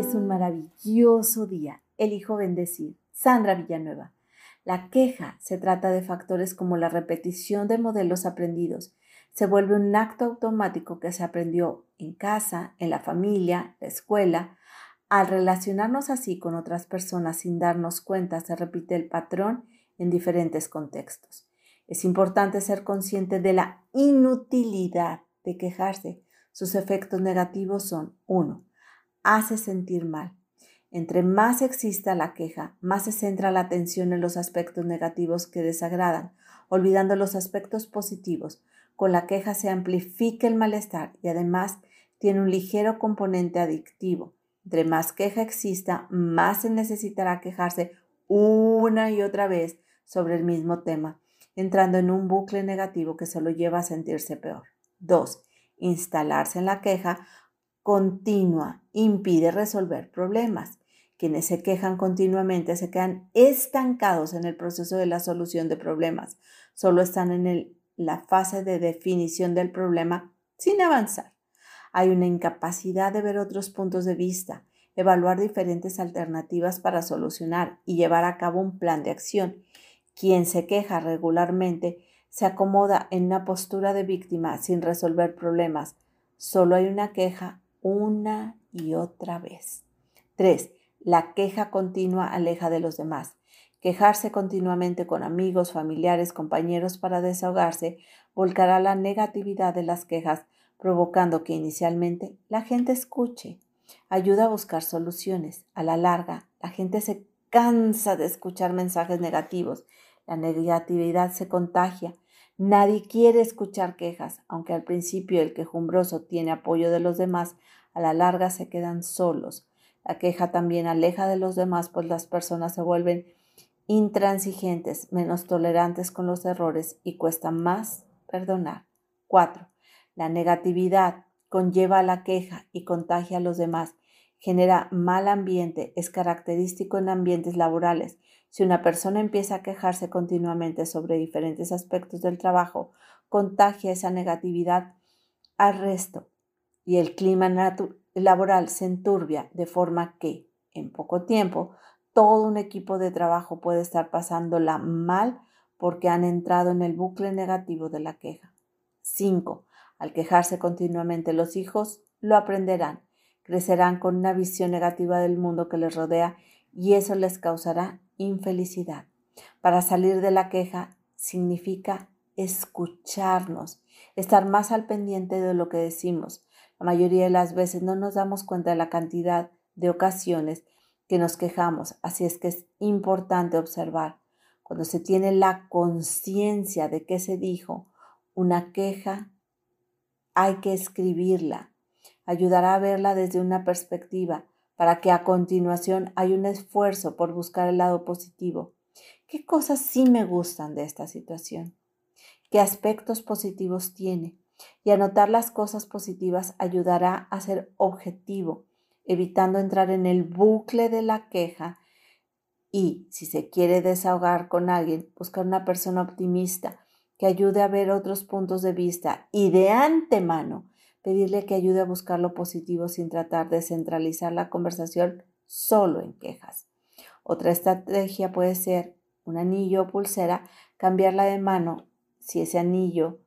Es un maravilloso día. Elijo bendecir. Sandra Villanueva. La queja se trata de factores como la repetición de modelos aprendidos. Se vuelve un acto automático que se aprendió en casa, en la familia, la escuela. Al relacionarnos así con otras personas sin darnos cuenta, se repite el patrón en diferentes contextos. Es importante ser consciente de la inutilidad de quejarse. Sus efectos negativos son 1 hace sentir mal. Entre más exista la queja, más se centra la atención en los aspectos negativos que desagradan, olvidando los aspectos positivos. Con la queja se amplifica el malestar y además tiene un ligero componente adictivo. Entre más queja exista, más se necesitará quejarse una y otra vez sobre el mismo tema, entrando en un bucle negativo que solo lleva a sentirse peor. 2. Instalarse en la queja continua impide resolver problemas. Quienes se quejan continuamente se quedan estancados en el proceso de la solución de problemas. Solo están en la fase de definición del problema sin avanzar. Hay una incapacidad de ver otros puntos de vista, evaluar diferentes alternativas para solucionar y llevar a cabo un plan de acción. Quien se queja regularmente se acomoda en una postura de víctima sin resolver problemas. Solo hay una queja una y otra vez. 3. La queja continua aleja de los demás. Quejarse continuamente con amigos, familiares, compañeros para desahogarse volcará la negatividad de las quejas, provocando que inicialmente la gente escuche. Ayuda a buscar soluciones. A la larga, la gente se cansa de escuchar mensajes negativos. La negatividad se contagia. Nadie quiere escuchar quejas, aunque al principio el quejumbroso tiene apoyo de los demás, a la larga se quedan solos. La queja también aleja de los demás, pues las personas se vuelven intransigentes, menos tolerantes con los errores y cuesta más perdonar. 4. La negatividad conlleva la queja y contagia a los demás. Genera mal ambiente, es característico en ambientes laborales. Si una persona empieza a quejarse continuamente sobre diferentes aspectos del trabajo, contagia esa negatividad al resto y el clima laboral se enturbia de forma que, en poco tiempo, todo un equipo de trabajo puede estar pasándola mal porque han entrado en el bucle negativo de la queja. 5. Al quejarse continuamente los hijos lo aprenderán, crecerán con una visión negativa del mundo que les rodea y eso les causará infelicidad. Para salir de la queja significa escucharnos, estar más al pendiente de lo que decimos, la mayoría de las veces no nos damos cuenta de la cantidad de ocasiones que nos quejamos, así es que es importante observar. Cuando se tiene la conciencia de qué se dijo, una queja, hay que escribirla. Ayudará a verla desde una perspectiva para que a continuación hay un esfuerzo por buscar el lado positivo. ¿Qué cosas sí me gustan de esta situación? ¿Qué aspectos positivos tiene? y anotar las cosas positivas ayudará a ser objetivo, evitando entrar en el bucle de la queja y, si se quiere desahogar con alguien, buscar una persona optimista que ayude a ver otros puntos de vista y de antemano pedirle que ayude a buscar lo positivo sin tratar de centralizar la conversación solo en quejas. Otra estrategia puede ser un anillo o pulsera, cambiarla de mano si ese anillo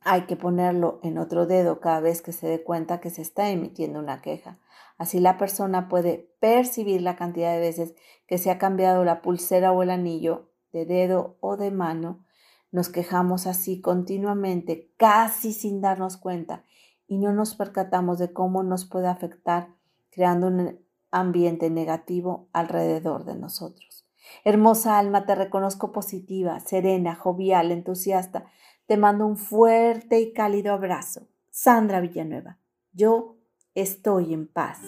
hay que ponerlo en otro dedo cada vez que se dé cuenta que se está emitiendo una queja. Así la persona puede percibir la cantidad de veces que se ha cambiado la pulsera o el anillo de dedo o de mano. Nos quejamos así continuamente, casi sin darnos cuenta, y no nos percatamos de cómo nos puede afectar creando un ambiente negativo alrededor de nosotros. Hermosa alma, te reconozco positiva, serena, jovial, entusiasta, te mando un fuerte y cálido abrazo. Sandra Villanueva. Yo estoy en paz.